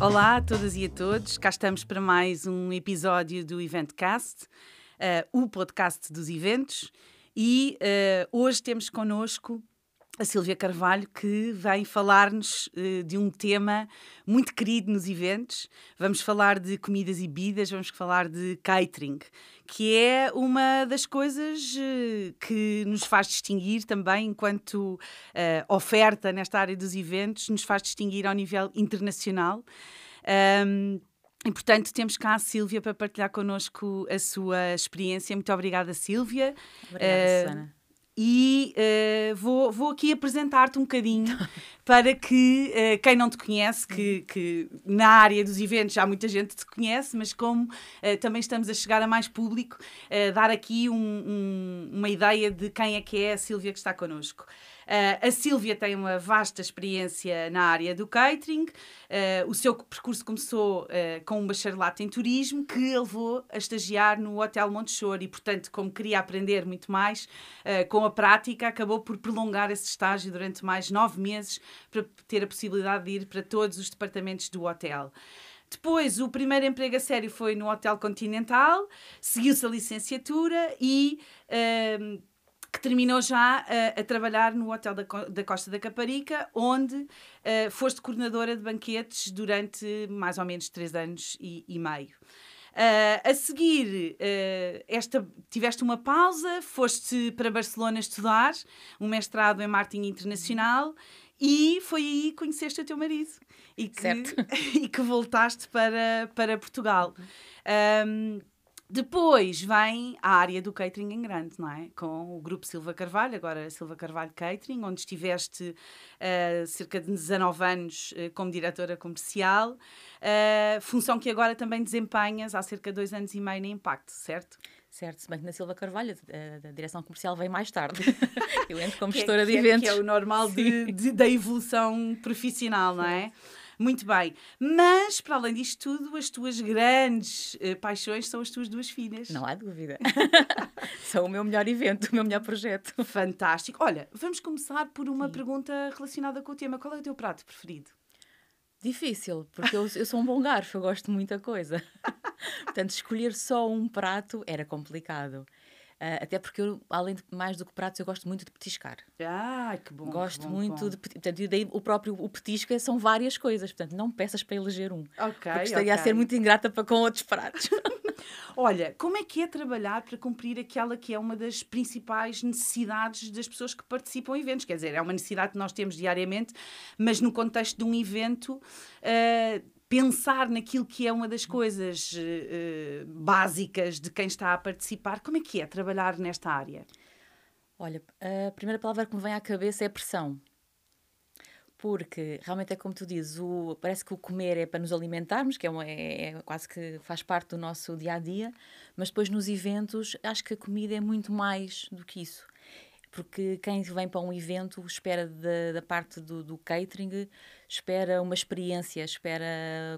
Olá a todas e a todos, cá estamos para mais um episódio do Eventcast, uh, o podcast dos eventos, e uh, hoje temos connosco a Silvia Carvalho, que vem falar-nos uh, de um tema muito querido nos eventos. Vamos falar de comidas e bebidas, vamos falar de catering, que é uma das coisas uh, que nos faz distinguir também enquanto uh, oferta nesta área dos eventos, nos faz distinguir ao nível internacional. Um, e, portanto, temos cá a Silvia para partilhar connosco a sua experiência. Muito obrigada, Silvia. Obrigada, Susana e uh, vou, vou aqui apresentar-te um bocadinho para que uh, quem não te conhece, que, que, na área dos eventos já muita gente te conhece, mas como uh, também estamos a chegar a mais público, dar aqui um, um, uma ideia de quem é que é a Silvia que está connosco. Uh, a Sílvia tem uma vasta experiência na área do catering. Uh, o seu percurso começou uh, com um bacharelato em turismo que a levou a estagiar no Hotel Montessori e, portanto, como queria aprender muito mais com a prática, acabou por prolongar esse estágio durante mais nove meses para ter a possibilidade de ir para todos os departamentos do hotel. Depois, o primeiro emprego a sério foi no Hotel Continental, seguiu-se a licenciatura e uh, que terminou já a, a trabalhar no Hotel da, da, Costa da Caparica, onde uh, foste coordenadora de banquetes durante mais ou menos três anos e, e meio. Uh, a seguir, uh, esta, tiveste uma pausa, foste para Barcelona estudar um mestrado em marketing internacional e foi aí que conheceste o teu marido e que, e que voltaste para, para Portugal. Um, depois vem a área do catering em grande, não é? Com o grupo Silva Carvalho, agora Silva Carvalho Catering, onde estiveste uh, cerca de 19 anos uh, como diretora comercial, uh, função que agora também desempenhas há cerca de dois anos e meio na Impacto, certo? Certo, se bem que na Silva Carvalho a, a direção comercial vem mais tarde. Eu entro como é gestora que de eventos. É, que é o normal de, de, da evolução profissional, não é? Muito bem. Mas, para além disto tudo, as tuas grandes uh, paixões são as tuas duas filhas. Não há dúvida. são o meu melhor evento, o meu melhor projeto. Fantástico. Olha, vamos começar por uma Sim. pergunta relacionada com o tema. Qual é o teu prato preferido? Difícil, porque eu, eu sou um bom garfo, eu gosto de muita coisa. Portanto, escolher só um prato era complicado. Uh, até porque eu, além de mais do que pratos, eu gosto muito de petiscar. Ah, que bom. Gosto que bom, muito bom. de. Portanto, e daí o próprio o petisco são várias coisas. Portanto, não peças para eleger um. Ok. Porque estaria okay. a ser muito ingrata para com outros pratos. Olha, como é que é trabalhar para cumprir aquela que é uma das principais necessidades das pessoas que participam em eventos? Quer dizer, é uma necessidade que nós temos diariamente, mas no contexto de um evento. Uh, pensar naquilo que é uma das coisas uh, básicas de quem está a participar. Como é que é trabalhar nesta área? Olha, a primeira palavra que me vem à cabeça é pressão. Porque realmente é como tu dizes, o, parece que o comer é para nos alimentarmos, que é, uma, é, é quase que faz parte do nosso dia a dia, mas depois nos eventos acho que a comida é muito mais do que isso porque quem vem para um evento espera da, da parte do, do, catering, espera uma experiência, espera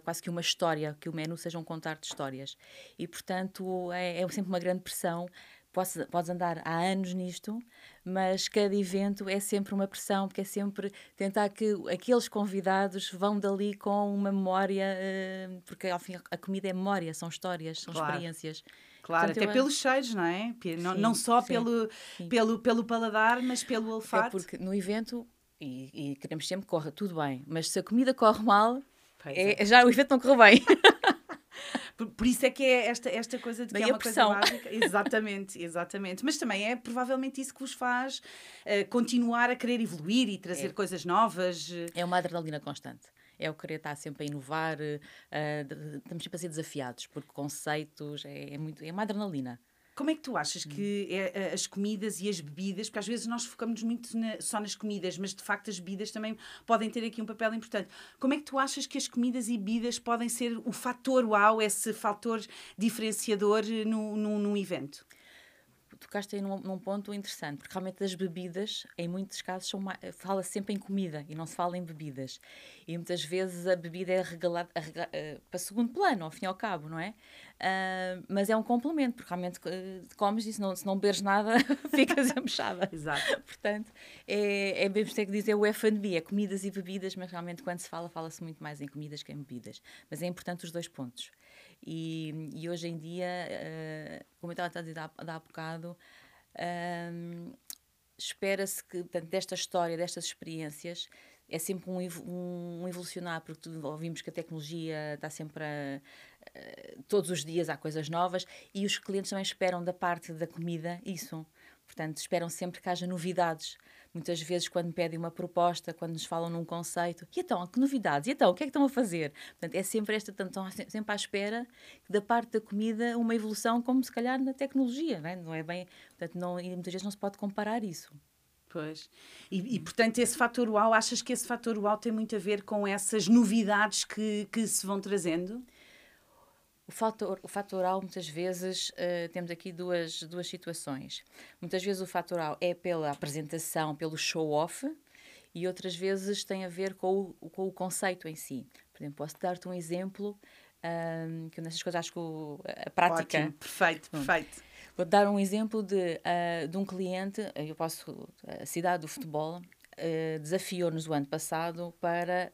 quase que uma história, que o menu seja um contar de histórias. E, portanto, é, é sempre uma grande pressão. Podes, podes andar há anos nisto, mas cada evento é sempre uma pressão, porque é sempre tentar que aqueles convidados vão dali com uma memória, eh, porque ao fim a comida é memória, são histórias, são claro. experiências. Claro, Portanto, até eu... pelos cheiros, não é? Não, sim, não só sim, pelo, sim. Pelo, pelo paladar, mas pelo é olfato. É porque no evento, e, e queremos sempre que corra tudo bem, mas se a comida corre mal, é, é. já o evento não correu bem. Por, por, isso é que é esta, esta coisa de que é uma pressão. coisa básica. Exatamente, exatamente. Mas também é provavelmente isso que vos faz uh, continuar a querer evoluir e trazer é. coisas novas. É uma adrenalina constante é o querer estar sempre a inovar, uh, estamos sempre a ser desafiados, porque conceitos é, é, muito, é uma adrenalina. Como é que tu achas que é, as comidas e as bebidas, porque às vezes nós focamos muito na, só nas comidas, mas de facto as bebidas também podem ter aqui um papel importante. Como é que tu achas que as comidas e bebidas podem ser o fator uau, esse fator diferenciador no, no, num evento? Tocaste aí num, num, ponto interessante, porque realmente as bebidas, em muitos casos, fala sempre em comida e não se fala em bebidas. E muitas vezes a bebida é regalada uh, para segundo plano, ao fim e ao cabo, não é? Uh, mas é um complemento, porque realmente uh, comes e se não, se não beberes nada, ficas embuchada. Exato. Portanto, é, é mesmo ter que dizer o F&B, é comidas e bebidas, mas realmente quando se fala, fala-se muito mais em comidas que em bebidas. Mas é importante os dois pontos. E, e hoje em dia, uh, como eu estava a dizer há, há bocado, uh, espera-se que, portanto, desta história, destas experiências, é sempre um, um, evolucionar, porque ouvimos que a tecnologia está sempre a, uh, todos os dias há coisas novas e os clientes também esperam da parte da comida isso. Portanto, esperam sempre que haja novidades muitas vezes quando me pedem uma proposta, quando nos falam num conceito, e então, que novidades? E então, o que é que estão a fazer? Portanto, é sempre esta, estão sempre à espera da parte da comida uma evolução como se calhar na tecnologia, não é, não é bem, portanto, não, e muitas vezes não se pode comparar isso. Pois. E, e, portanto, esse fator uau, achas que esse fator uau tem muito a ver com essas novidades que, que se vão trazendo? O fator, o fatoral, muitas vezes, uh, temos aqui duas, duas situações. Muitas vezes o fatoral é pela apresentação, pelo show-off, e outras vezes tem a ver com o, com o conceito em si. Por exemplo, posso dar-te um exemplo, um, que nessas coisas acho que o, a prática... Ótimo, perfeito, perfeito. Vou dar um exemplo de, uh, de um cliente, eu posso, a cidade do futebol, uh, desafiou-nos o ano passado para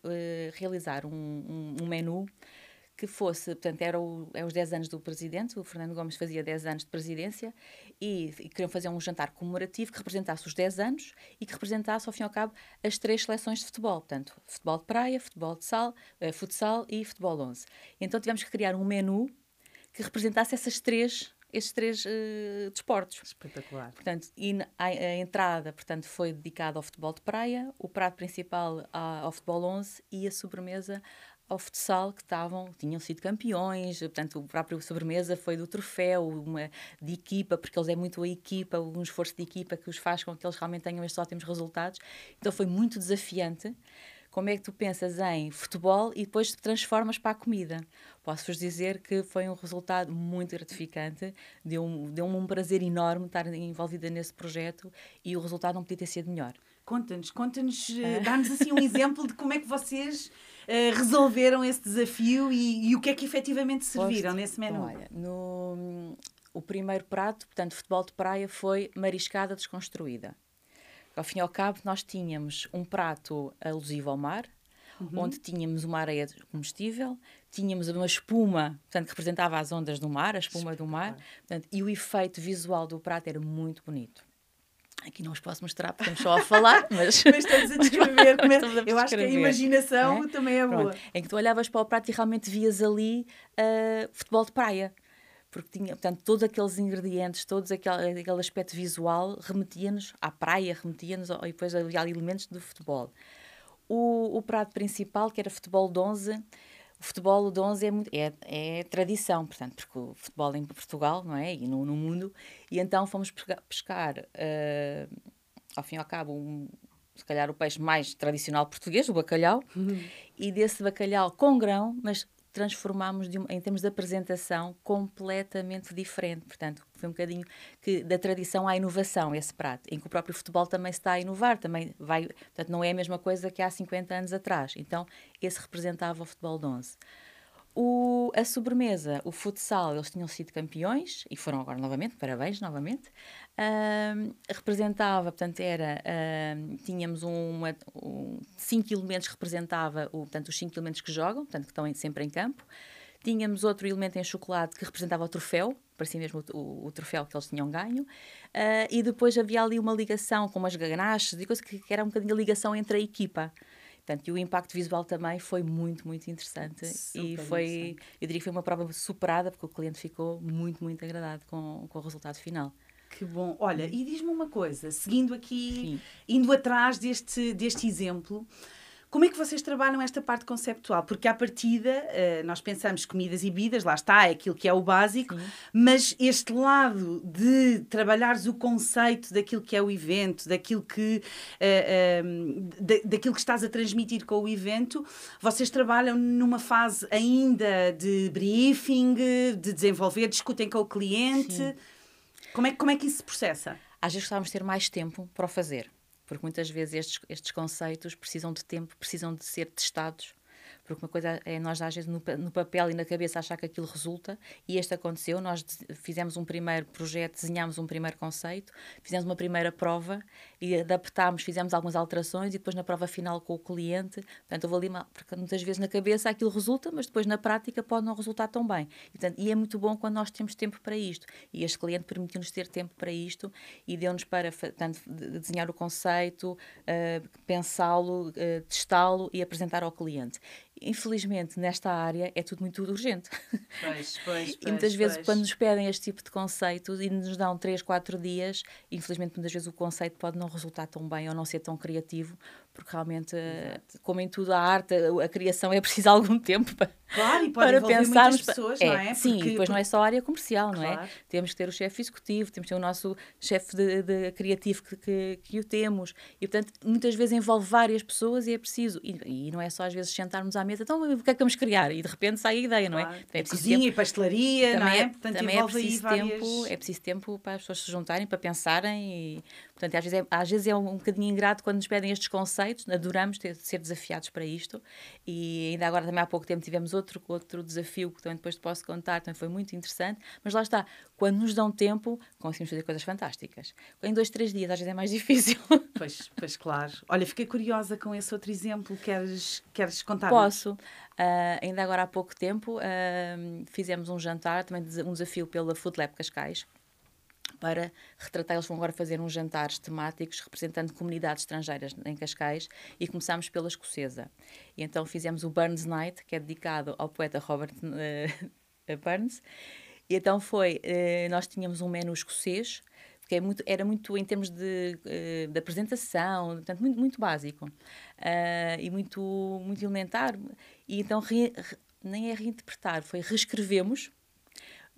realizar um, um, um menu que fosse, portanto, era o, é os 10 anos do presidente, o Fernando Gomes fazia 10 anos de presidência e, e, queriam fazer um jantar comemorativo que representasse os 10 anos e que representasse, ao fim e ao cabo, as três seleções de futebol, portanto, futebol de praia, futebol de sal, uh, futsal e futebol 11. Então tivemos que criar um menu que representasse essas três esses três uh, desportos. Espetacular. Portanto, e a, a, entrada portanto, foi dedicada ao futebol de praia, o prato principal ao futebol 11 e a sobremesa ao futsal que estavam, tinham sido campeões, portanto, o próprio sobremesa foi do troféu, uma de equipa, porque eles é muito a equipa, um esforço de equipa que os faz com que eles realmente tenham estes ótimos resultados. Então foi muito desafiante. Como é que tu pensas em futebol e depois te transformas para a comida? Posso-vos dizer que foi um resultado muito gratificante, deu-me deu um prazer enorme estar envolvida nesse projeto e o resultado não podia ter sido melhor. Conta-nos, conta-nos, uh, dá-nos assim um exemplo de como é que vocês uh, resolveram esse desafio e, e, o que é que efetivamente serviram Posto, nesse menu. Então, olha, no, o primeiro prato, portanto, futebol de praia, foi mariscada desconstruída. Ao fim e ao cabo, nós tínhamos um prato alusivo ao mar, uhum. onde tínhamos uma areia comestível, tínhamos uma espuma, portanto, que representava as ondas do mar, a espuma do mar, portanto, e o efeito visual do prato era muito bonito. Aqui não os posso mostrar porque estamos só a falar, mas... mas estamos a descrever. Mas a eu acho que a imaginação é? também é Pronto. boa. Em que tu olhavas para o prato e realmente vias ali uh, futebol de praia. Porque tinha, portanto, todos aqueles ingredientes, todo aquele, aquele aspecto visual remetia-nos à praia, remetia-nos e depois havia elementos do futebol. O, o prato principal, que era futebol de 11, o futebol de 11 é, muito, é, é, tradição, portanto, porque o futebol em Portugal, não é? E no, no mundo. E então fomos pescar, pescar uh, ao fim e ao cabo, um, se calhar o peixe mais tradicional português, o bacalhau, uhum. e desse bacalhau com grão, mas transformámos de, em termos de apresentação completamente diferente. Portanto, foi um bocadinho que da tradição à inovação esse prato, em que o próprio futebol também está a inovar, também vai, portanto, não é a mesma coisa que há 50 anos atrás. Então, esse representava o futebol de 11. O, a sobremesa, o futsal, eles tinham sido campeões e foram agora novamente, parabéns novamente. Uh, representava, portanto, era, uh, tínhamos uma, um, cinco elementos que representava, o, portanto, os cinco elementos que jogam, portanto, que estão sempre em campo. Tínhamos outro elemento em chocolate que representava o troféu, parecia mesmo o, o, o troféu que eles tinham ganho. Uh, e depois havia ali uma ligação com umas ganaches e coisas que, que era um bocadinho a ligação entre a equipa. Portanto, e o impacto visual também foi muito, muito interessante. Super e foi, interessante. eu diria que foi uma prova superada, porque o cliente ficou muito, muito agradado com, com o resultado final. Que bom. Olha, e diz-me uma coisa, seguindo aqui, Sim. indo atrás deste, deste exemplo, como é que vocês trabalham esta parte conceptual? Porque à partida uh, nós pensamos comidas e bebidas, lá está, é aquilo que é o básico, Sim. mas este lado de trabalhares o conceito daquilo que é o evento, daquilo que, uh, uh, da, daquilo que estás a transmitir com o evento, vocês trabalham numa fase ainda de briefing, de desenvolver, discutem com o cliente. Sim. Como é, como é que isso se processa? Às vezes gostávamos de ter mais tempo para o fazer, porque muitas vezes estes, estes conceitos precisam de tempo, precisam de ser testados porque uma coisa é nós, às vezes, no, no, papel e na cabeça achar que aquilo resulta, e este aconteceu. Nós fizemos um primeiro projeto, desenhámos um primeiro conceito, fizemos uma primeira prova e adaptámos, fizemos algumas alterações e depois na prova final com o cliente. Portanto, vou ali, porque muitas vezes na cabeça aquilo resulta, mas depois na prática pode não resultar tão bem. E, portanto, e é muito bom quando nós temos tempo para isto. E este cliente permitiu-nos ter tempo para isto e deu-nos para portanto, desenhar o conceito, uh, pensá-lo, uh, testá-lo e apresentar ao cliente infelizmente, nesta área é tudo muito urgente. Pois, pois, pois, e muitas vezes, quando nos pedem este tipo de conceitos e nos dão 3, 4 dias, infelizmente, muitas vezes o conceito pode não resultar tão bem ou não ser tão criativo, porque realmente, eh, Exato. como em tudo, a arte, a criação é preciso algum tempo para, claro, e pode para pensarmos. pessoas, é, não é? Sim, porque, depois não é só a área comercial, claro. não é? Temos que ter o chefe executivo, temos que ter o nosso chefe de, de, criativo que, que, que, o temos. E, portanto, muitas vezes envolve várias pessoas e é preciso. E, e, não é só às vezes sentarmos à mesa, então o que é que vamos criar? E de repente sai a ideia, claro. não é? é Cozinha tempo. e pastelaria, também não é? é portanto, também é preciso várias... tempo, é preciso tempo para as pessoas se juntarem, para pensarem e Portanto, às vezes, é, às vezes é um, um bocadinho ingrato quando nos pedem estes conceitos, adoramos ter, ser desafiados para isto. E ainda agora, também há pouco tempo, tivemos outro, outro desafio que também depois te posso contar, também foi muito interessante. Mas lá está, quando nos dão tempo, conseguimos fazer coisas fantásticas. Em dois, três dias, às vezes é mais difícil. Pois, pois claro. Olha, fiquei curiosa com esse outro exemplo. Queres, queres contar? Posso. Uh, ainda agora há pouco tempo uh, fizemos um jantar, também um desafio pela Food Lab Cascais para retratar. Eles vão agora fazer uns jantares temáticos representando comunidades estrangeiras em Cascais e começámos pela escocesa. E então fizemos o Burns Night, que é dedicado ao poeta Robert uh, Burns. E então foi, uh, nós tínhamos um menu escocês, que é muito, era muito em termos de, uh, de apresentação, portanto, muito, muito básico e muito, muito elementar. E então re, re, nem é reinterpretar, foi reescrevemos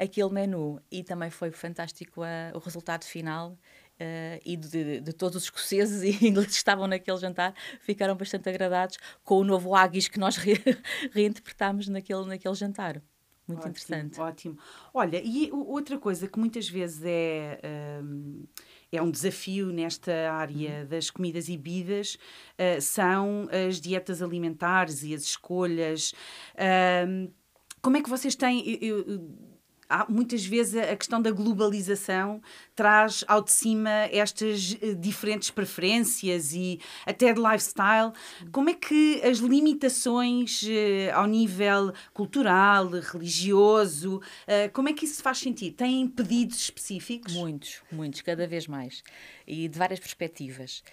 aquele menu. E também foi fantástico o resultado final. Uh, e de, de, todos os escoceses e ingleses que estavam naquele jantar ficaram bastante agradados com o novo Haggis que nós re, reinterpretámos naquele, naquele jantar. Muito ótimo, interessante. Ótimo. Olha, e outra coisa que muitas vezes é. Um, é um desafio nesta área uhum. das comidas e bebidas, uh, são as dietas alimentares e as escolhas. Uh, como é que vocês têm. Eu, eu, há, muitas vezes a questão da globalização traz ao de cima estas uh, diferentes preferências e até de lifestyle. Como é que as limitações uh, ao nível cultural, religioso, uh, como é que isso faz sentido? Têm pedidos específicos? Muitos, muitos, cada vez mais. E de várias perspectivas.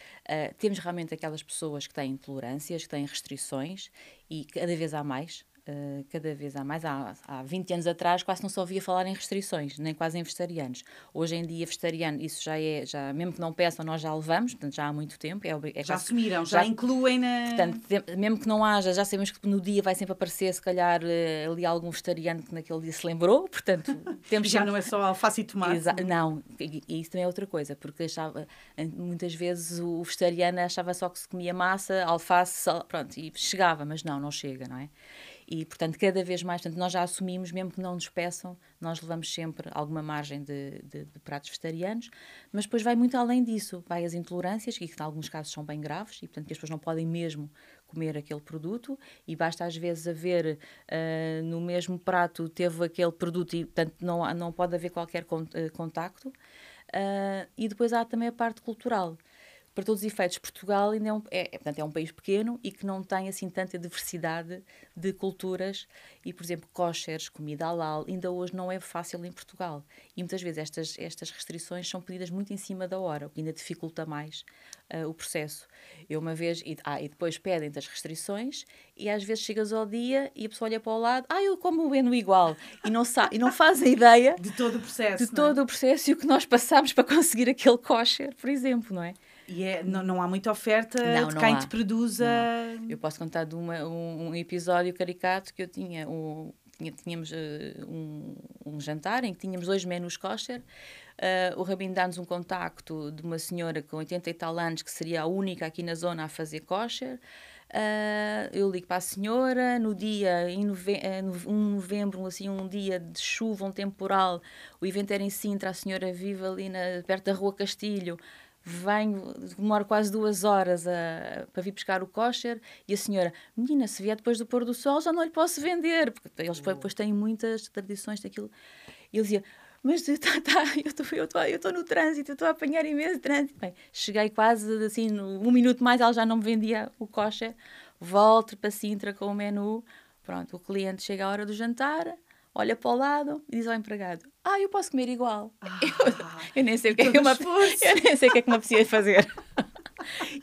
temos realmente aquelas pessoas que têm intolerâncias, que têm restrições, e cada vez há mais. Uh, cada vez há mais. Há, há 20 anos atrás quase não se ouvia falar em restrições, nem quase em vegetarianos. Hoje em dia, vegetariano, isso já é, já, mesmo que não peçam, nós já levamos, portanto já há muito tempo. É, é já assumiram, já, já, incluem na. Portanto, mesmo que não haja, já sabemos que no dia vai sempre aparecer, se calhar, uh, ali algum vegetariano que naquele dia se lembrou, portanto, temos Já sempre... não é só alface e tomate. Exa não, e, e, isso também é outra coisa, porque achava, muitas vezes o vegetariano achava só que se comia massa, alface, pronto, e chegava, mas não, não chega, não é? E, portanto, cada vez mais, portanto, nós já assumimos, mesmo que não nos peçam, nós levamos sempre alguma margem de, de, de pratos vegetarianos, mas depois vai muito além disso. Vai as intolerâncias, que em alguns casos são bem graves, e, portanto, as pessoas não podem mesmo comer aquele produto e basta às vezes haver uh, no mesmo prato teve aquele produto e portanto não, não pode haver qualquer eh, contacto uh, e depois há também a parte cultural para todos os efeitos, Portugal ainda é um, é, é, portanto, é um país pequeno e que não tem assim tanta diversidade de culturas e, por exemplo, kosheres, comida halal, ainda hoje não é fácil em Portugal. E muitas vezes estas, estas restrições são pedidas muito em cima da hora, o que ainda dificulta mais uh, o processo. Eu uma vez, e, ah, e depois pedem as restrições e às vezes chegas ao dia e a pessoa olha para o lado, ah, eu como o Beno igual, e não, sabe, e não fazem ideia de todo o processo. De todo é? o processo e o que nós passamos para conseguir aquele kosher, por exemplo, não é? E é, não, não há muita oferta não, de não quem há. te produza. Não. Eu posso contar de uma, um, um, episódio caricato que eu tinha. Um, tínhamos uh, um, um, jantar em que tínhamos dois menus kosher. Uh, o Rabino dá-nos um contacto de uma senhora com 80 e tal anos que seria a única aqui na zona a fazer kosher. Uh, eu ligo para a senhora, no dia, em nove 1 de novembro, assim, um dia de chuva, um temporal, o evento era em Sintra, a senhora vive ali na, perto da Rua Castilho, venho, demoro quase duas horas a, para vir buscar o kosher e a senhora, menina, se vier depois do pôr do sol já não lhe posso vender, porque eles depois têm muitas tradições daquilo. E ele dizia, mas tá, tá, eu estou no trânsito, estou a apanhar imenso trânsito. Bem, cheguei quase assim, um minuto mais, ela já não me vendia o coxa. Volto para Sintra com o menu. Pronto, o cliente chega à hora do jantar, olha para o lado e diz ao empregado: Ah, eu posso comer igual. Ah, eu, eu, nem sei o que é que uma, eu nem sei o que é que uma precisa fazer.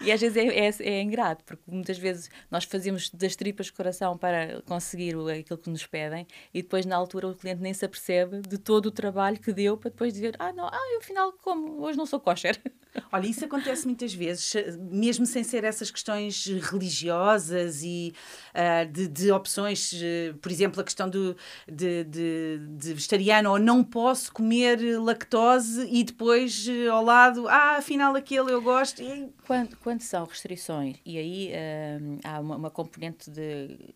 E às vezes é, é, é, ingrato, porque muitas vezes nós fazemos das tripas de coração para conseguir aquilo que nos pedem e depois na altura o cliente nem se apercebe de todo o trabalho que deu para depois dizer ah não, ah, eu afinal como, hoje não sou kosher. Olha, isso acontece muitas vezes, mesmo sem ser essas questões religiosas e uh, de, de, opções, uh, por exemplo, a questão do, de, de, de, vegetariano ou não posso comer lactose e depois uh, ao lado, ah, afinal aquele eu gosto. E... Quando, quando são restrições, e aí há uma, uma componente de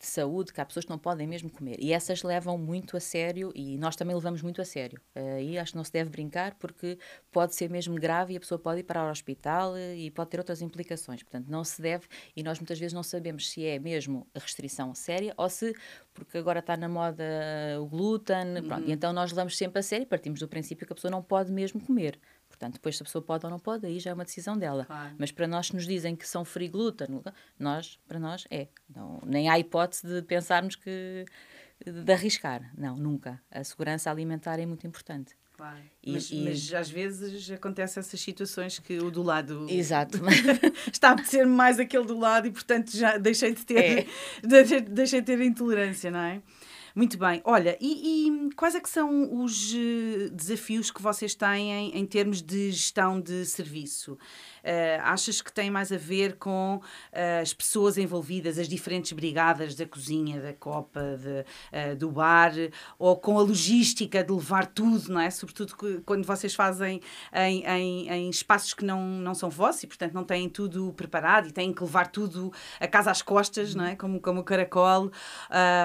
de saúde que há pessoas que não podem mesmo comer. E essas levam muito a sério e nós também levamos muito a sério. Aí uh, acho que não se deve brincar porque pode ser mesmo grave e a pessoa pode ir para o hospital uh, e pode ter outras implicações. Portanto, não se deve e nós muitas vezes não sabemos se é mesmo a restrição séria ou se, porque agora está na moda o glúten, uhum. pronto, e então nós levamos sempre a sério e partimos do princípio que a pessoa não pode mesmo comer. Portanto, depois se a pessoa pode ou não pode, aí já é uma decisão dela. Claro. Mas para nós que nos dizem que são free glúten, nós, para nós é. Não, nem há hipótese de pensarmos que de arriscar. Não, nunca. A segurança alimentar é muito importante. Claro. E, mas, e... mas, às vezes acontecem essas situações que o do lado Exato. está a ser mais aquele do lado e portanto já deixei de ter é. deixei de ter intolerância, não é? Muito bem. Olha, e, e, quais é que são os eh, desafios que vocês têm em, em termos de gestão de serviço? Uh, achas que tem mais a ver com uh, as pessoas envolvidas, as diferentes brigadas da cozinha, da copa, de, uh, do bar, ou com a logística de levar tudo, não é? Sobretudo quando vocês fazem em, em, em espaços que não, não são vossos e, portanto, não têm tudo preparado e têm que levar tudo a casa às costas, não é? Como, como o caracol,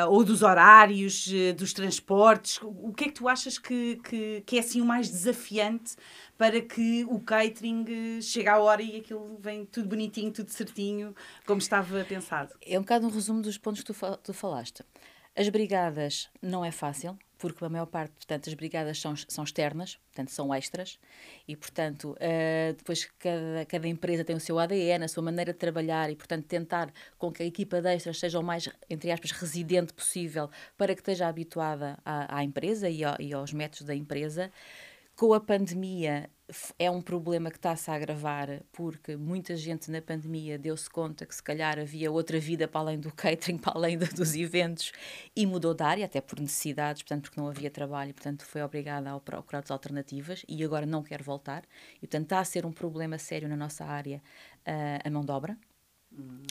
ou dos horários, dos transportes. O que é que tu achas que, que, que é assim o mais desafiante para que o catering chegue à hora e aquilo vem tudo bonitinho, tudo certinho, como estava pensado. É um bocado um resumo dos pontos que tu, tu falaste. As brigadas não é fácil, porque a maior parte, portanto, as brigadas são, são externas, portanto, são extras, e, portanto, uh, depois cada, cada empresa tem o seu ADN, a sua maneira de trabalhar, e, portanto, tentar com que a equipa de extras seja o mais, entre aspas, residente possível para que esteja habituada à, à empresa e, ao, e aos métodos da empresa com a pandemia é um problema que está-se a agravar porque muita gente na pandemia deu-se conta que se calhar havia outra vida para além do catering, para além do, dos eventos e mudou de área, até por necessidades, portanto, porque não havia trabalho, portanto, foi obrigada a procurar outras alternativas e agora não quer voltar. E, portanto, está a ser um problema sério na nossa área uh, a mão de obra. Hum.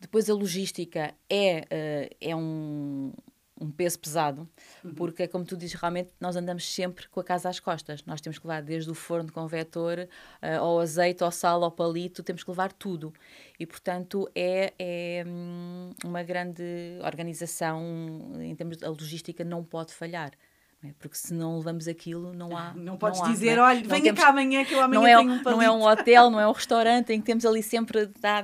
Depois a logística é, uh, é um, um peso pesado, uhum. porque, como tu dizes, realmente nós andamos sempre com a casa às costas. Nós temos que levar desde o forno com vetor, uh, ao azeite, ao sal, ao palito, temos que levar tudo. E, portanto, é, é hum, uma grande organização em termos de logística, não pode falhar. É? Porque se não levamos aquilo, não há. Não podes não há, dizer, é? olha, venha temos, cá amanhã que eu amanhã não é, tenho um palito. Não é um hotel, não é um restaurante em que temos ali sempre. Tá,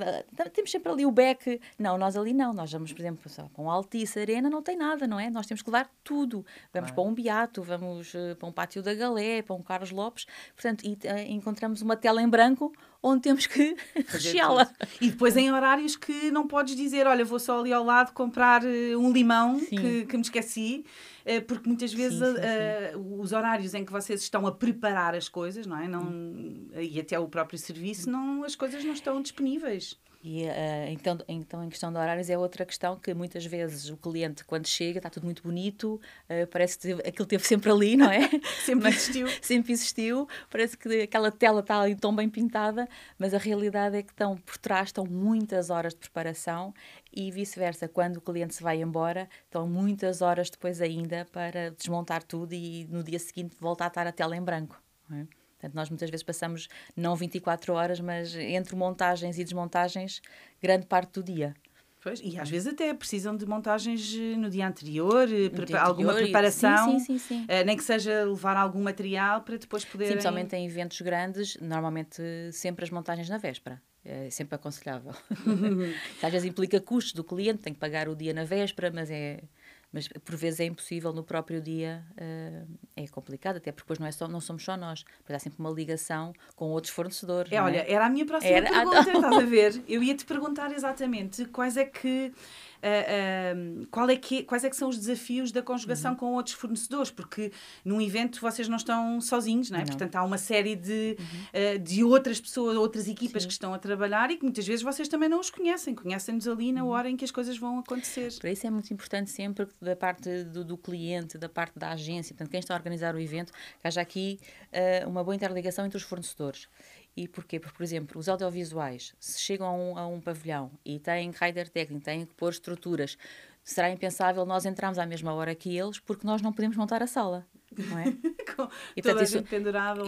temos sempre ali o beck. Não, nós ali não. Nós vamos, por exemplo, para um Altice Arena, não tem nada, não é? Nós temos que levar tudo. Vamos para um Beato, vamos uh, para um Pátio da Galé, para um Carlos Lopes. Portanto, e, uh, encontramos uma tela em branco onde temos que recheá-la. E depois em horários que não podes dizer, olha, vou só ali ao lado comprar uh, um limão que, que me esqueci eh, porque muitas vezes sim, sim, sim. Uh, os horários em que vocês estão a preparar as coisas, não é? Não, hum. E até o próprio serviço, não, as coisas não estão disponíveis. E uh, então, então, em questão de horários, é outra questão que muitas vezes o cliente, quando chega, está tudo muito bonito, uh, parece que aquilo teve sempre ali, não é? sempre existiu. sempre existiu, parece que aquela tela está ali tão bem pintada, mas a realidade é que estão por trás, estão muitas horas de preparação e vice-versa, quando o cliente se vai embora, estão muitas horas depois ainda para desmontar tudo e no dia seguinte voltar a estar a tela em branco. É? Portanto, nós muitas vezes passamos não 24 horas, mas entre montagens e desmontagens, grande parte do dia. Pois, e às vezes até precisam de montagens eh, no dia anterior, eh, no dia alguma anterior, preparação, sim, sim, sim, uh, nem que seja levar algum material para depois poder. Sim, principalmente em eventos grandes, normalmente sempre as montagens na véspera. É sempre aconselhável. às vezes implica custos do cliente, tem que pagar o dia na véspera, mas é mas por vezes é impossível no próprio dia, uh, é complicado, até porque depois não, é só, não somos só nós, depois há sempre uma ligação com outros fornecedores. É, olha, é? era a minha próxima era... pergunta, estás a ver? Eu ia te perguntar exatamente quais é que uh, qual é que, quais é que são os desafios da conjugação uhum. com outros fornecedores, porque num evento vocês não estão sozinhos, não é? Não. Portanto, há uma série de, uhum. uh, de outras pessoas, outras equipas Sim. que estão a trabalhar e que muitas vezes vocês também não os conhecem, conhecem-nos ali na uhum. hora em que as coisas vão acontecer. Para isso é muito importante sempre da parte do, do cliente, da parte da agência, portanto, quem está a organizar o evento, que haja aqui uh, uma boa interligação entre os fornecedores. E porquê? Porque, por exemplo, os audiovisuais, se chegam a um, a um pavilhão e têm rider técnico, têm que pôr estruturas, será impensável nós entrarmos à mesma hora que eles porque nós não podemos montar a sala. Não é? e portanto, isso,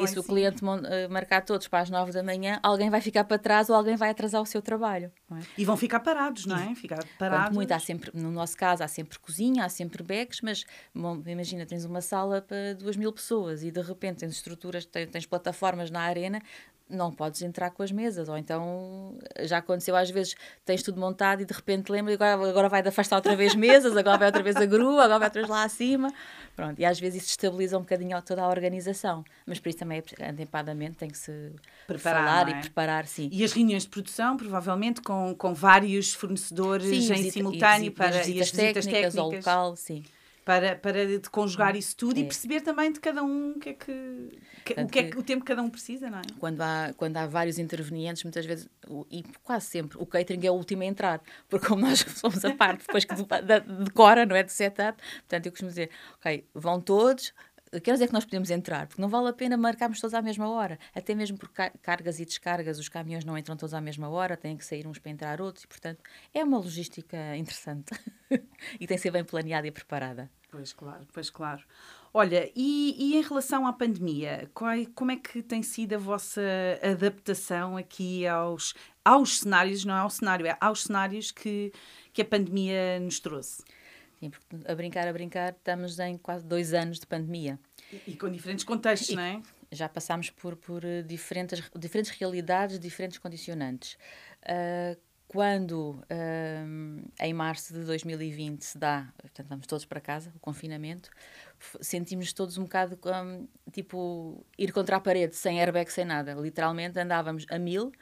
e se o cliente uh, marcar todos para as nove da manhã, alguém vai ficar para trás ou alguém vai atrasar o seu trabalho. É? E vão ficar parados, não é? Ficar parados. muito, há sempre, no nosso caso, há sempre cozinha, há sempre bags, mas bom, imagina, tens uma sala para duas mil pessoas e de repente tens estruturas, tens, tens plataformas na arena, não podes entrar com as mesas, ou então já aconteceu às vezes, tens tudo montado e de repente lembra, agora, agora vai afastar outra vez mesas, agora vai outra vez a grua, agora vai outra vez lá acima. Pronto, e às vezes isso estabiliza um bocadinho toda a organização, mas por isso também atempadamente tem que se preparar falar é? e preparar, sim. E as reuniões de produção, provavelmente com, com vários fornecedores sim, em visita, simultâneo e, para e as visitas, e as visitas técnicas, técnicas ao local, sim para, para de conjugar isso tudo é. e perceber também de cada um o que é que, que o, que é que, o tempo que cada um precisa, não é? Quando há, quando há vários intervenientes, muitas vezes, e quase sempre, o catering é o último a entrar, porque como nós somos a parte depois que decora, não é? De setup, portanto eu costumo dizer, ok, vão todos, que horas é que nós podemos entrar? Porque não vale a pena marcarmos todos à mesma hora. Até mesmo por cargas e descargas, os caminhões não entram todos à mesma hora, têm que sair uns para entrar outros, e portanto é uma logística interessante e tem que ser bem planeada e preparada. Pois claro, pois claro. Olha, e, e em relação à pandemia, qual, como é que tem sido a vossa adaptação aqui aos, aos cenários, não é ao cenário, é aos cenários que, que a pandemia nos trouxe? Sim, porque a brincar, a brincar, estamos em quase dois anos de pandemia. E, e com diferentes contextos, e não é? Já passámos por, por eh, diferentes, diferentes realidades, diferentes condicionantes. Uh, quando um, em março de 2020 se dá, portanto, vamos todos para casa, o confinamento, sentimos todos um bocado um, tipo ir contra a parede, sem airbag, sem nada. Literalmente andávamos a mil.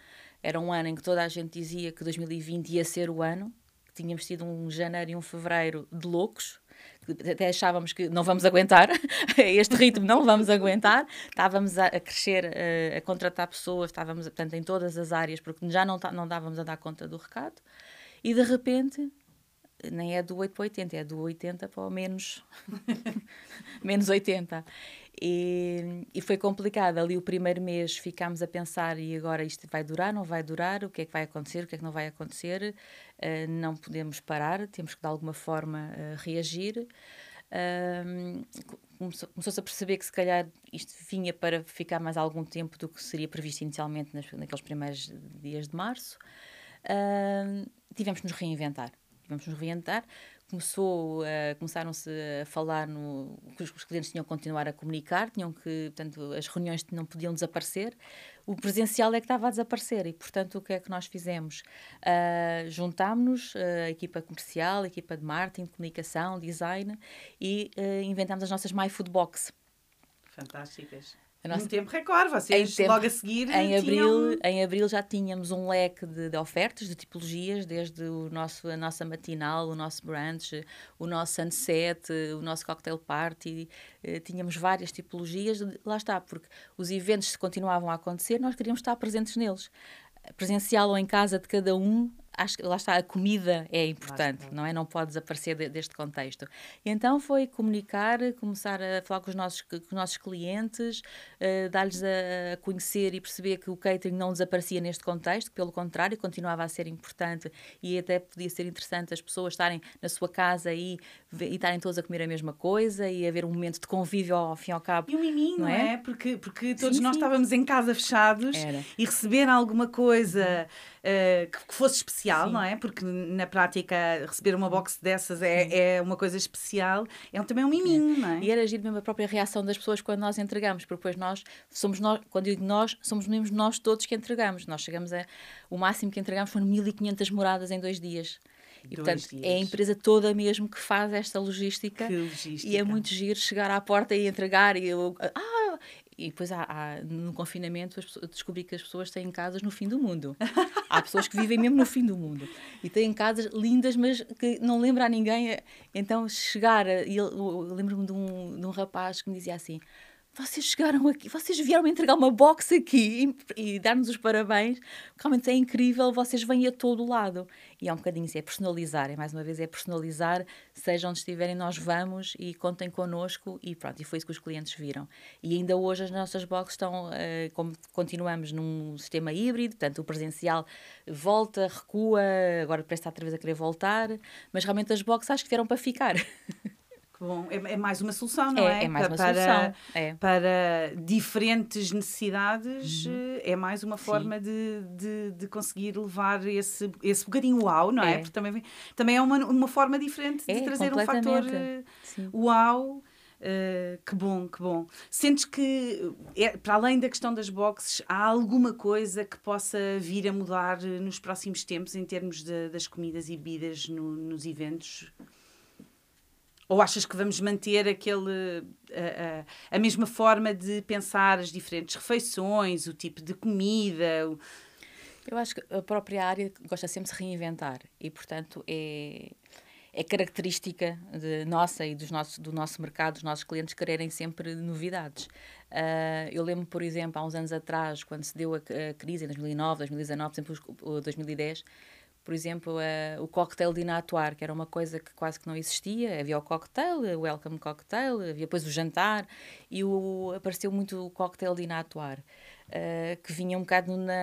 Era um ano em que toda a gente dizia que 2020 ia ser o ano, que tínhamos tido um janeiro e um fevereiro de loucos, até achávamos que não vamos aguentar este ritmo, não vamos aguentar. Estávamos a, crescer, a, a, contratar pessoas, estávamos portanto, em todas as áreas, porque já não, não dávamos a dar conta do recado. E de repente, nem é do 8 para 80, é do 80 para o menos, menos 80. E, e, foi complicado. Ali o primeiro mês ficámos a pensar: e agora isto vai durar, não vai durar? O que é que vai acontecer? O que é que não vai acontecer? Uh, não podemos parar, temos que de alguma forma uh, reagir. Começou-se a perceber que se calhar isto vinha para ficar mais algum tempo do que seria previsto inicialmente nas, naqueles primeiros dias de março. tivemos que nos reinventar. Tivemos que nos reinventar começou a, começaram-se a falar no que os, clientes tinham que continuar a comunicar, tinham que, portanto, as reuniões não podiam desaparecer. O presencial é que estava a desaparecer e, portanto, o que é que nós fizemos? Uh, Juntámos-nos, a equipa comercial, a equipa de marketing, comunicação, design e uh, inventámos as nossas My Food Box. Fantásticas. Nossa... Em tempo recorde, vocês tempo, logo a seguir. Em, tinham... abril, em abril já tínhamos um leque de, de, ofertas, de tipologias, desde o nosso, a nossa matinal, o nosso brunch, o nosso sunset, o nosso cocktail party. Eh, tínhamos várias tipologias. Lá está, porque os eventos continuavam a acontecer, nós queríamos estar presentes neles. Presencial ou em casa de cada um, acho que lá está, a comida é importante, não é? Não pode desaparecer de, deste contexto. E então foi comunicar, começar a falar com os nossos, com os nossos clientes, uh, dar-lhes a, conhecer e perceber que o catering não desaparecia neste contexto, pelo contrário, continuava a ser importante e até podia ser interessante as pessoas estarem na sua casa e, e estarem todos a comer a mesma coisa e haver um momento de convívio ao fim e ao cabo. E um miminho, não é? é? Porque, porque todos sim, nós sim. estávamos em casa fechados Era. e receber alguma coisa uh, que, que, fosse especial, sim. não é? Porque na prática receber uma box dessas é, é uma coisa especial, é também um miminho, é. não é? E era agir mesmo a própria reação das pessoas quando nós entregamos, porque depois nós somos nós, quando digo nós, somos mesmo nós todos que entregamos. Nós chegamos a. O máximo que entregamos foram 1500 moradas em dois dias. E, portanto, dias. é a empresa toda mesmo que faz esta logística. logística. E é muito giro chegar à porta e entregar. E eu, ah, e depois há, há, no confinamento pessoas, descobri que as pessoas têm casas no fim do mundo. há pessoas que vivem mesmo no fim do mundo e têm casas lindas, mas que não lembra a ninguém. Então chegar, e eu, eu lembro-me de um, de um rapaz que me dizia assim: vocês chegaram aqui, vocês vieram entregar uma box aqui e, e dar-nos os parabéns. Realmente é incrível, vocês vêm a todo lado. E é um bocadinho isso, é personalizar, é mais uma vez, é personalizar, seja onde estiverem, nós vamos e contem connosco e pronto, e foi isso que os clientes viram. E ainda hoje as nossas boxes estão, uh, como continuamos num sistema híbrido, portanto o presencial volta, recua, agora parece estar outra vez a querer voltar, mas realmente as boxes acho que vieram para ficar. Bom, é, é, mais uma solução, não é? É, é mais uma para, solução. É. Para diferentes necessidades, uhum. Eh, é mais uma forma de, de, de, conseguir levar esse, esse bocadinho uau, não é? é? Porque também, também é uma, uma forma diferente de é, trazer um fator eh, Sim. uau. Uh, que bom, que bom. Sentes que, é, para além da questão das boxes, há alguma coisa que possa vir a mudar nos próximos tempos em termos de, das comidas e bebidas no, nos eventos? Ou achas que vamos manter aquele, a, a, a, mesma forma de pensar as diferentes refeições, o tipo de comida? O... Eu acho que a própria área gosta sempre de se reinventar e, portanto, é, é característica de nossa e dos nossos, do nosso mercado, dos nossos clientes quererem sempre novidades. Uh, eu lembro, por exemplo, há uns anos atrás, quando se deu a, a crise em 2009, 2019, por exemplo, 2010, por exemplo, uh, o cocktail de inatuar, que era uma coisa que quase que não existia. Havia o cocktail, o welcome cocktail, havia depois o jantar, e o, apareceu muito o cocktail de inatuar. Uh, que vinha um bocado na.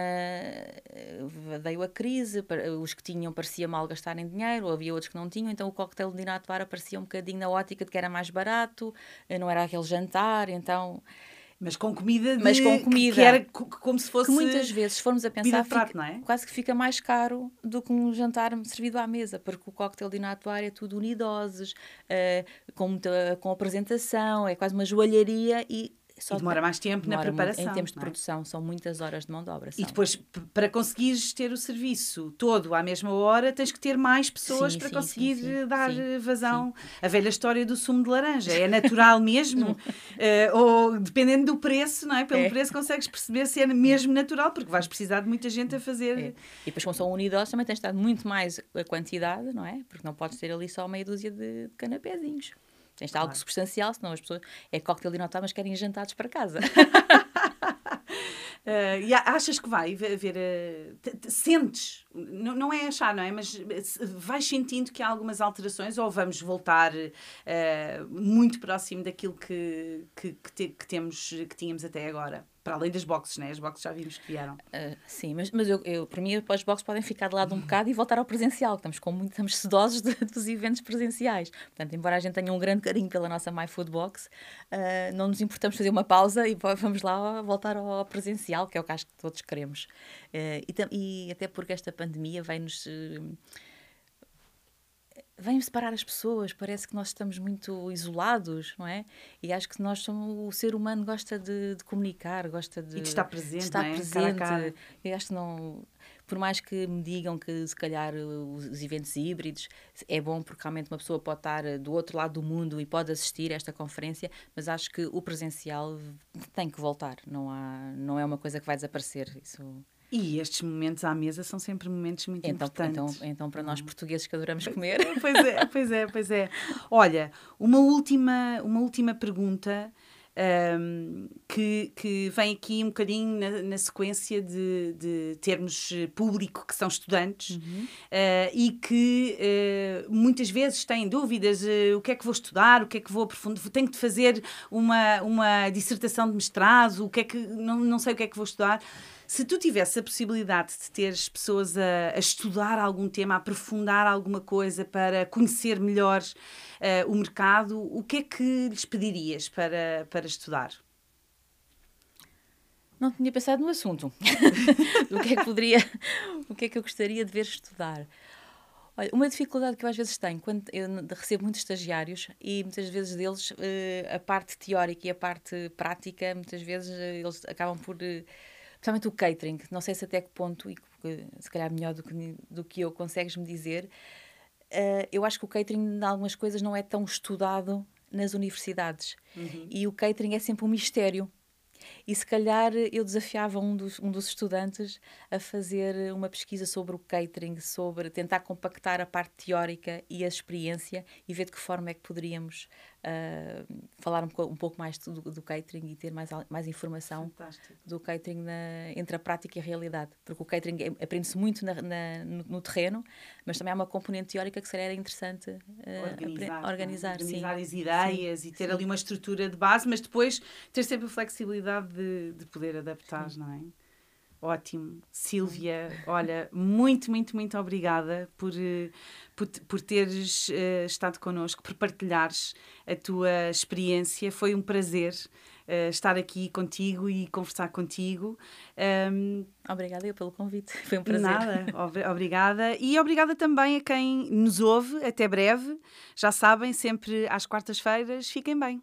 veio a crise, os que tinham parecia mal gastarem dinheiro, havia outros que não tinham, então o cocktail de inatuar aparecia um bocadinho na ótica de que era mais barato, não era aquele jantar, então mas com comida de, Mas com comida. Que, era como se fosse. Que muitas vezes, se formos a pensar, prato, fica, é? quase que fica mais caro do que um jantar servido à mesa, porque o coquetel de inatuário é tudo unidoses, uh, com, muita, com apresentação, é quase uma joalharia e só e demora mais tempo na preparação. Muito, em termos de é? produção, são muitas horas de mão de obra. São. E depois, para conseguires ter o serviço todo à mesma hora, tens que ter mais pessoas sim, para sim, conseguir sim, dar vazão. A velha história do sumo de laranja. É natural mesmo? uh, ou dependendo do preço, não é? Pelo é. preço consegues perceber se é mesmo natural, porque vais precisar de muita gente a fazer. É. E depois, como são unidos, também tens de estar muito mais a quantidade, não é? Porque não podes ter ali só meia dúzia de, de canapézinhos. Tens claro. algo substancial, senão as pessoas. É cocktail de Natal, mas querem jantados para casa. Uh, e achas que vai haver. Uh, sentes, não, não é achar, não é? Mas vais sentindo que há algumas alterações ou vamos voltar uh, muito próximo daquilo que, que, que, te, que, temos, que tínhamos até agora? Para além das boxes, né? As boxes já vimos que vieram. Uh, sim, mas, mas eu, eu, para mim, as boxes podem ficar de lado um bocado e voltar ao presencial. Estamos, com muito, estamos sedosos de, dos eventos presenciais. Portanto, embora a gente tenha um grande carinho pela nossa MyFoodbox, uh, não nos importamos fazer uma pausa e vamos lá voltar ao presencial, que é o que acho que todos queremos. Uh, e, e, até porque esta pandemia vai-nos vem separar as pessoas, parece que nós estamos muito isolados, não é? E acho que nós somos, o ser humano gosta de, de comunicar, gosta de, e de estar presente, de estar é? presente. Cara. Eu acho que não, por mais que me digam que se calhar os eventos híbridos é bom porque realmente uma pessoa pode estar do outro lado do mundo e pode assistir a esta conferência, mas acho que o presencial tem que voltar, não há, não é uma coisa que vai desaparecer, isso e estes momentos à mesa são sempre momentos muito então, importantes. Então, então, para nós portugueses que adoramos comer. pois é, pois é, pois é. Olha, uma última, uma última pergunta. um, que, que vem aqui um bocadinho na, na sequência de, de, termos público que são estudantes uhum. uh, e que uh, muitas vezes têm dúvidas: uh, o que é que vou estudar, o que é que vou aprofundar, tenho de fazer uma, uma dissertação de mestrado, o que é que não, não sei o que é que vou estudar. Se tu tivesse a possibilidade de teres pessoas a, a estudar algum tema, a aprofundar alguma coisa para conhecer melhor uh, o mercado, o que é que lhes pedirias para, para estudar? Não tinha pensado no assunto. o que é que poderia, o que é que eu gostaria de ver estudar? Olha, uma dificuldade que eu às vezes tenho, quando eu recebo muitos estagiários e muitas vezes deles, uh, a parte teórica e a parte prática, muitas vezes uh, eles acabam por Principalmente o catering, não sei se até que ponto, e se calhar melhor do que, do que eu, consegues-me dizer. Uh, eu acho que o catering, em algumas coisas, não é tão estudado nas universidades. Uhum. E o catering é sempre um mistério. E se calhar eu desafiava um dos, um dos estudantes a fazer uma pesquisa sobre o catering, sobre tentar compactar a parte teórica e a experiência e ver de que forma é que poderíamos uh, falar um, um, pouco mais do, do, catering e ter mais, mais informação Fantástico. do catering na, entre a prática e a realidade. Porque o catering é, aprende-se muito na, na, no, no, terreno, mas também há uma componente teórica que seria era interessante uh, organizar, organizar, organizar as ideias sim, e ter sim. ali uma estrutura de base, mas depois ter sempre a flexibilidade de, de poder adaptar, sim. não é? Ótimo. Silvia, olha, muito, muito, muito obrigada por, eh, por, por teres uh, estado connosco, por partilhares a tua experiência. Foi um prazer uh, estar aqui contigo e conversar contigo. Um, obrigada eu pelo convite, foi um prazer. Nada, obrigada. E obrigada também a quem nos ouve. Até breve. Já sabem, sempre às quartas-feiras. Fiquem bem.